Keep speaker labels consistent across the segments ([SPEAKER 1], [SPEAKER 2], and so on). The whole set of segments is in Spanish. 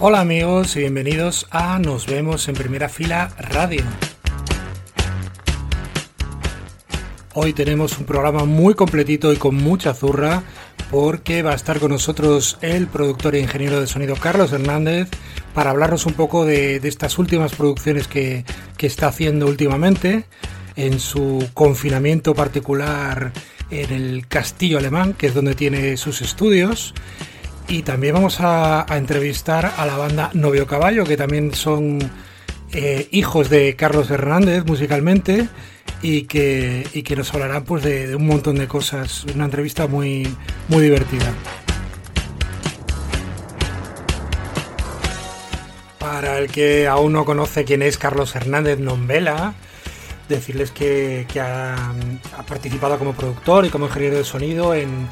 [SPEAKER 1] Hola amigos y bienvenidos a Nos vemos en primera fila radio. Hoy tenemos un programa muy completito y con mucha zurra porque va a estar con nosotros el productor e ingeniero de sonido Carlos Hernández para hablarnos un poco de, estas últimas producciones que, que está haciendo últimamente en su confinamiento particular en el Castillo Alemán, que es donde tiene sus estudios. Y también vamos a, entrevistar a la banda Novio Caballo, que también son eh, hijos de Carlos Hernández musicalmente y que, que nos hablarán pues, de, un montón de cosas. Una entrevista muy, muy divertida. Para el que aún no conoce quién es Carlos Hernández Nombela, decirles que, ha, participado como productor y como ingeniero de sonido en,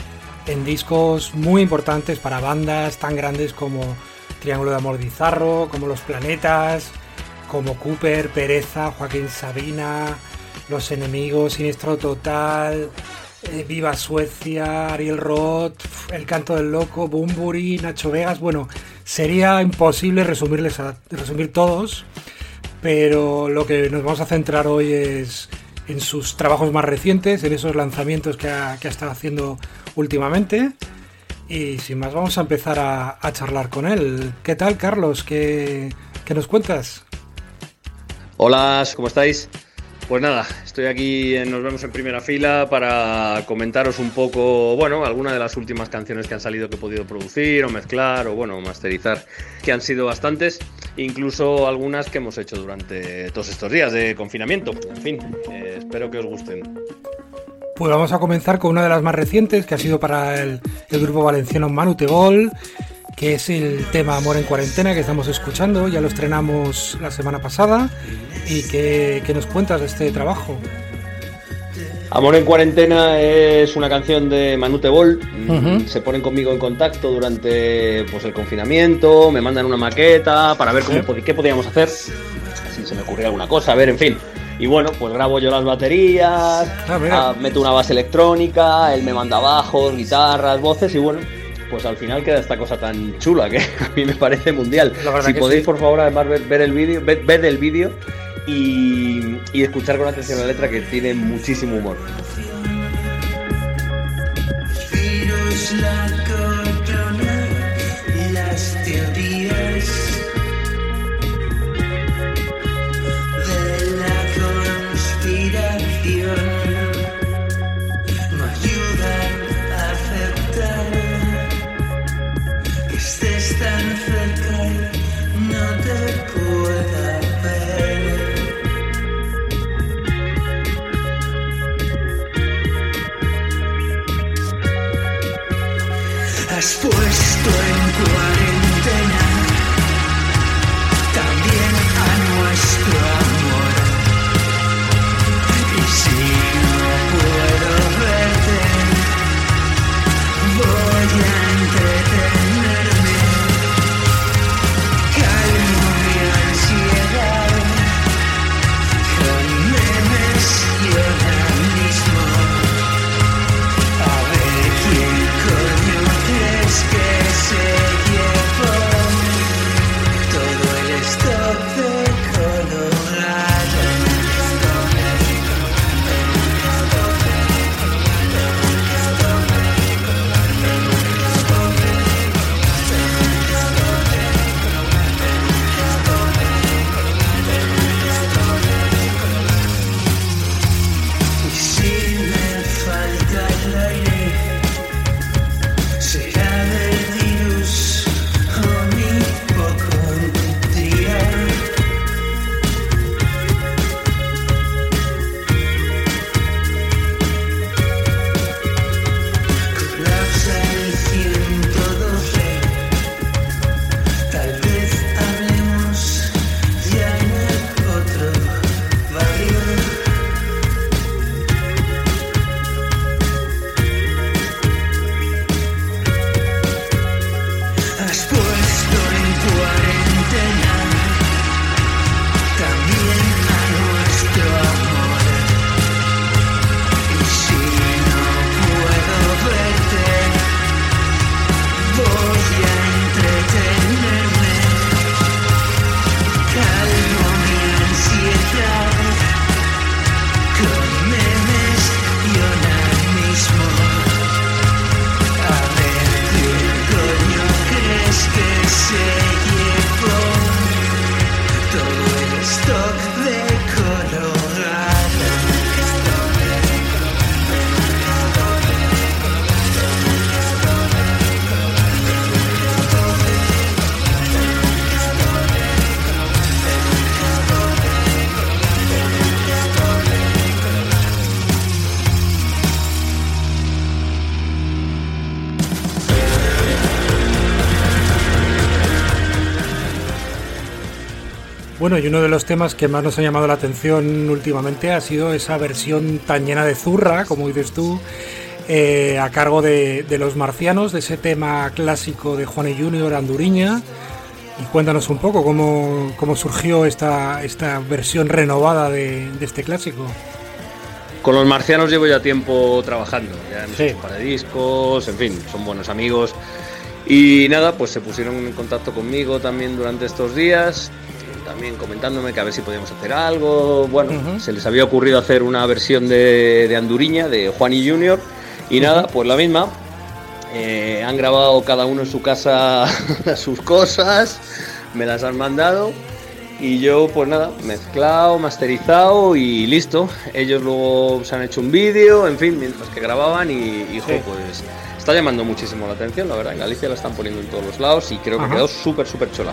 [SPEAKER 1] discos muy importantes para bandas tan grandes como Triángulo de Amor Bizarro, como Los Planetas, como Cooper, Pereza, Joaquín Sabina, los Enemigos, Siniestro Total, eh, Viva Suecia, Ariel Roth, El Canto del Loco, Bumburi, Nacho Vegas. Bueno, sería imposible resumirles resumir todos, pero lo que nos vamos a centrar hoy es en sus trabajos más recientes, en esos lanzamientos que ha, estado haciendo últimamente. Y sin más, vamos a empezar a, charlar con él. ¿Qué tal, Carlos? ¿Qué, ¿Qué nos cuentas?
[SPEAKER 2] Hola, ¿cómo estáis? Pues nada, estoy aquí, nos vemos en primera fila para comentaros un poco, bueno, algunas de las últimas canciones que han salido que he podido producir o mezclar o, bueno, masterizar, que han sido bastantes, incluso algunas que hemos hecho durante todos estos días de confinamiento. En fin, eh, espero que os gusten.
[SPEAKER 1] Pues vamos a comenzar con una de las más recientes, que ha sido para el, el grupo valenciano Manu Tegol que es el tema Amor en Cuarentena que estamos escuchando. Ya lo estrenamos la semana pasada. ¿Y qué, nos cuentas de este trabajo?
[SPEAKER 2] Amor en Cuarentena es una canción de Manute Bol. Se ponen conmigo en contacto durante pues, el confinamiento, me mandan una maqueta para ver cómo, qué podíamos hacer, si se me ocurría alguna cosa, a ver, en fin. Y bueno, pues grabo yo las baterías, ah, ah, meto una base electrónica, él me manda bajos, guitarras, voces y bueno, pues al final queda esta cosa tan chula que a mí me parece mundial. Si podéis, por favor, además ver, el vídeo, ver, el vídeo y, y escuchar con atención la letra que tiene muchísimo humor.
[SPEAKER 3] La. has puesto en cuarentena también a nuestro amor. Y si shit.
[SPEAKER 1] Bueno, y uno de los temas que más nos ha llamado la atención últimamente ha sido esa versión tan llena de zurra, como dices tú, eh, a cargo de, los marcianos, de ese tema clásico de Juan y Junior Anduriña. Y cuéntanos un poco cómo, surgió esta, esta versión renovada de, este clásico.
[SPEAKER 2] Con los marcianos llevo ya tiempo trabajando, ya hemos hecho para discos, en fin, son buenos amigos. Y nada, pues se pusieron en contacto conmigo también durante estos días, también comentándome que a ver si podíamos hacer algo. Bueno, se les había ocurrido hacer una versión de, de Anduriña, de Juan y Junior, y nada, pues la misma. Eh, han grabado cada uno en su casa sus cosas, me las han mandado. Y yo, pues nada, mezclado, masterizado y listo. Ellos luego se han hecho un vídeo, en fin, mientras que grababan y, pues está llamando muchísimo la atención, la verdad. En Galicia la están poniendo en todos los lados y creo que quedó súper, súper chola.